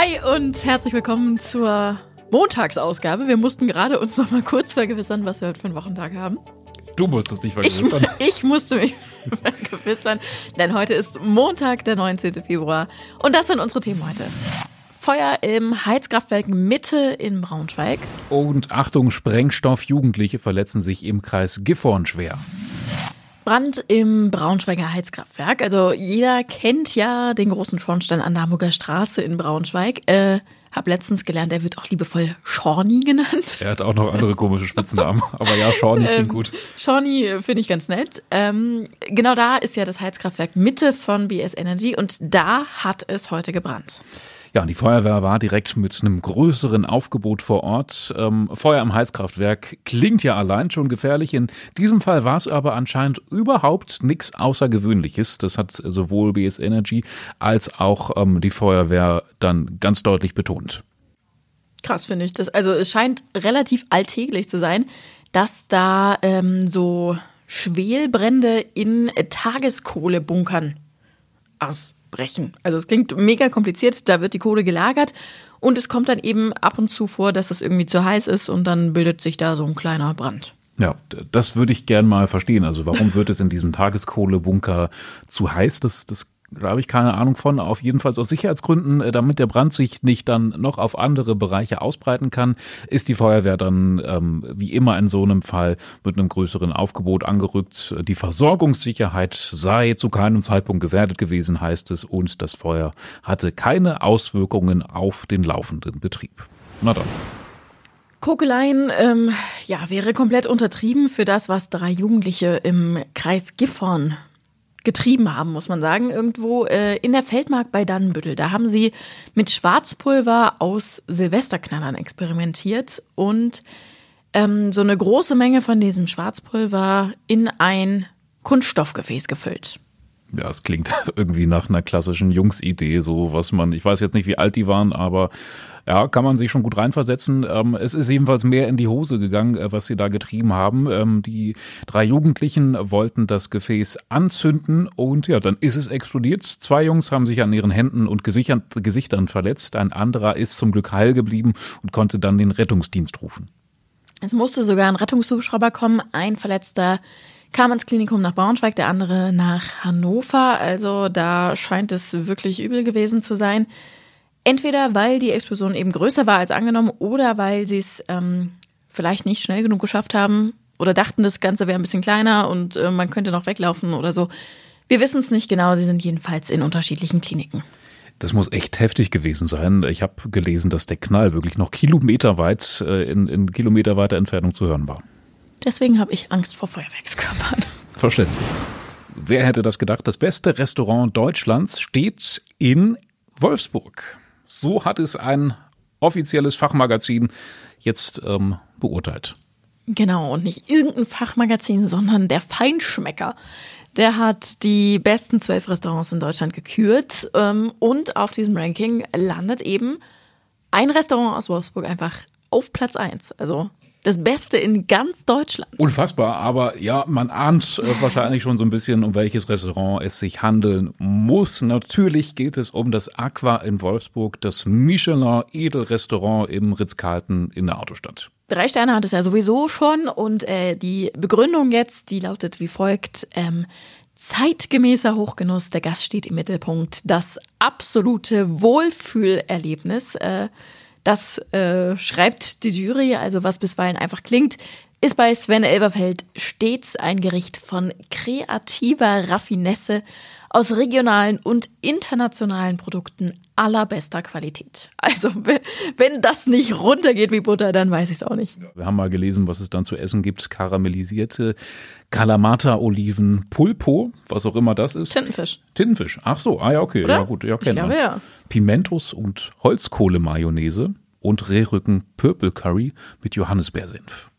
Hi und herzlich willkommen zur Montagsausgabe. Wir mussten gerade uns noch mal kurz vergewissern, was wir heute für einen Wochentag haben. Du musstest dich vergewissern. Ich, ich musste mich vergewissern, denn heute ist Montag, der 19. Februar. Und das sind unsere Themen heute. Feuer im Heizkraftwerk Mitte in Braunschweig. Und Achtung, Sprengstoff, Jugendliche verletzen sich im Kreis Gifhorn schwer. Brand im Braunschweiger Heizkraftwerk. Also jeder kennt ja den großen Schornstein an der Hamburger Straße in Braunschweig. Äh, hab letztens gelernt, er wird auch liebevoll Schorny genannt. Er hat auch noch andere komische Spitznamen. Aber ja, Schorny klingt ähm, gut. Schorny äh, finde ich ganz nett. Ähm, genau da ist ja das Heizkraftwerk Mitte von BS Energy und da hat es heute gebrannt. Ja, die Feuerwehr war direkt mit einem größeren Aufgebot vor Ort. Ähm, Feuer im Heizkraftwerk klingt ja allein schon gefährlich. In diesem Fall war es aber anscheinend überhaupt nichts Außergewöhnliches. Das hat sowohl BS Energy als auch ähm, die Feuerwehr dann ganz deutlich betont. Krass finde ich das. Also es scheint relativ alltäglich zu sein, dass da ähm, so Schwelbrände in Tageskohlebunkern aus brechen. Also es klingt mega kompliziert, da wird die Kohle gelagert und es kommt dann eben ab und zu vor, dass es irgendwie zu heiß ist und dann bildet sich da so ein kleiner Brand. Ja, das würde ich gern mal verstehen. Also warum wird es in diesem Tageskohlebunker zu heiß? Das, das da habe ich keine Ahnung von. Auf jeden Fall aus Sicherheitsgründen, äh, damit der Brand sich nicht dann noch auf andere Bereiche ausbreiten kann, ist die Feuerwehr dann ähm, wie immer in so einem Fall mit einem größeren Aufgebot angerückt. Die Versorgungssicherheit sei zu keinem Zeitpunkt gefährdet gewesen, heißt es, und das Feuer hatte keine Auswirkungen auf den laufenden Betrieb. Na dann. Kokeleien ähm, ja, wäre komplett untertrieben für das, was drei Jugendliche im Kreis Gifhorn getrieben haben, muss man sagen, irgendwo äh, in der Feldmark bei Dannenbüttel. Da haben sie mit Schwarzpulver aus Silvesterknallern experimentiert und ähm, so eine große Menge von diesem Schwarzpulver in ein Kunststoffgefäß gefüllt. Ja, es klingt irgendwie nach einer klassischen Jungsidee, so was man, ich weiß jetzt nicht, wie alt die waren, aber ja, kann man sich schon gut reinversetzen. Ähm, es ist jedenfalls mehr in die Hose gegangen, äh, was sie da getrieben haben. Ähm, die drei Jugendlichen wollten das Gefäß anzünden und ja, dann ist es explodiert. Zwei Jungs haben sich an ihren Händen und Gesichtern, Gesichtern verletzt. Ein anderer ist zum Glück heil geblieben und konnte dann den Rettungsdienst rufen. Es musste sogar ein Rettungshubschrauber kommen. Ein Verletzter kam ins Klinikum nach Braunschweig, der andere nach Hannover. Also da scheint es wirklich übel gewesen zu sein. Entweder weil die Explosion eben größer war als angenommen oder weil sie es ähm, vielleicht nicht schnell genug geschafft haben oder dachten, das Ganze wäre ein bisschen kleiner und äh, man könnte noch weglaufen oder so. Wir wissen es nicht genau, sie sind jedenfalls in unterschiedlichen Kliniken. Das muss echt heftig gewesen sein. Ich habe gelesen, dass der Knall wirklich noch kilometerweit äh, in, in kilometerweiter Entfernung zu hören war. Deswegen habe ich Angst vor Feuerwerkskörpern. Verständlich. Wer hätte das gedacht? Das beste Restaurant Deutschlands steht in Wolfsburg. So hat es ein offizielles Fachmagazin jetzt ähm, beurteilt. Genau, und nicht irgendein Fachmagazin, sondern der Feinschmecker. Der hat die besten zwölf Restaurants in Deutschland gekürt ähm, und auf diesem Ranking landet eben ein Restaurant aus Wolfsburg einfach auf Platz 1. Also das Beste in ganz Deutschland. Unfassbar, aber ja, man ahnt äh, wahrscheinlich schon so ein bisschen, um welches Restaurant es sich handeln muss. Natürlich geht es um das Aqua in Wolfsburg, das Michelin Edelrestaurant im Ritz-Carlton in der Autostadt. Drei Sterne hat es ja sowieso schon und äh, die Begründung jetzt, die lautet wie folgt. Ähm, zeitgemäßer Hochgenuss, der Gast steht im Mittelpunkt, das absolute Wohlfühlerlebnis. Äh, das äh, schreibt die Jury, also was bisweilen einfach klingt, ist bei Sven Elberfeld stets ein Gericht von kreativer Raffinesse aus regionalen und internationalen Produkten allerbester Qualität. Also wenn das nicht runtergeht wie Butter, dann weiß ich es auch nicht. Wir haben mal gelesen, was es dann zu essen gibt. Karamellisierte Kalamata-Oliven, Pulpo, was auch immer das ist. Tintenfisch. Tintenfisch. Ach so, ah ja, okay. Oder? Ja, gut. Ja, ich glaube, ja. Pimentos und Holzkohle-Mayonnaise und Rehrücken Purple Curry mit Johannisbeersenf.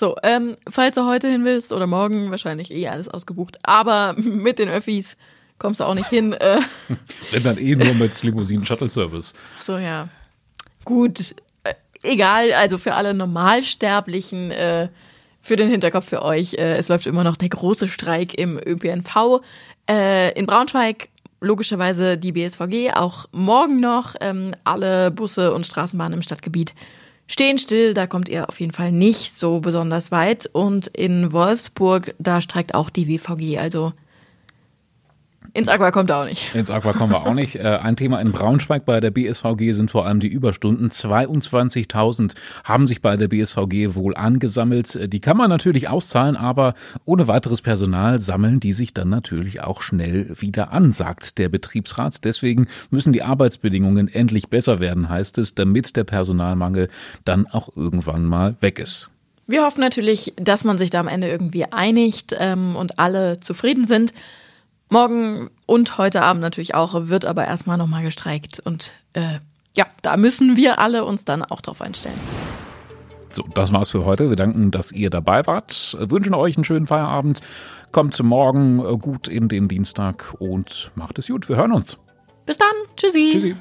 So, ähm, falls du heute hin willst oder morgen, wahrscheinlich eh alles ausgebucht, aber mit den Öffis kommst du auch nicht hin. Äh. Wenn dann eh nur mit Limousinen-Shuttle-Service. So, ja. Gut, äh, egal, also für alle Normalsterblichen, äh, für den Hinterkopf für euch, äh, es läuft immer noch der große Streik im ÖPNV. Äh, in Braunschweig logischerweise die BSVG auch morgen noch. Ähm, alle Busse und Straßenbahnen im Stadtgebiet stehen still. Da kommt ihr auf jeden Fall nicht so besonders weit. Und in Wolfsburg, da streikt auch die WVG. Also ins Aqua kommt er auch nicht. Ins Aqua kommen wir auch nicht. Äh, ein Thema in Braunschweig bei der BSVG sind vor allem die Überstunden. 22.000 haben sich bei der BSVG wohl angesammelt. Äh, die kann man natürlich auszahlen, aber ohne weiteres Personal sammeln die sich dann natürlich auch schnell wieder an, sagt der Betriebsrat. Deswegen müssen die Arbeitsbedingungen endlich besser werden, heißt es, damit der Personalmangel dann auch irgendwann mal weg ist. Wir hoffen natürlich, dass man sich da am Ende irgendwie einigt ähm, und alle zufrieden sind. Morgen und heute Abend natürlich auch, wird aber erstmal nochmal gestreikt. Und äh, ja, da müssen wir alle uns dann auch drauf einstellen. So, das war's für heute. Wir danken, dass ihr dabei wart. Wünschen euch einen schönen Feierabend. Kommt morgen äh, gut in den Dienstag und macht es gut. Wir hören uns. Bis dann. Tschüssi. Tschüssi.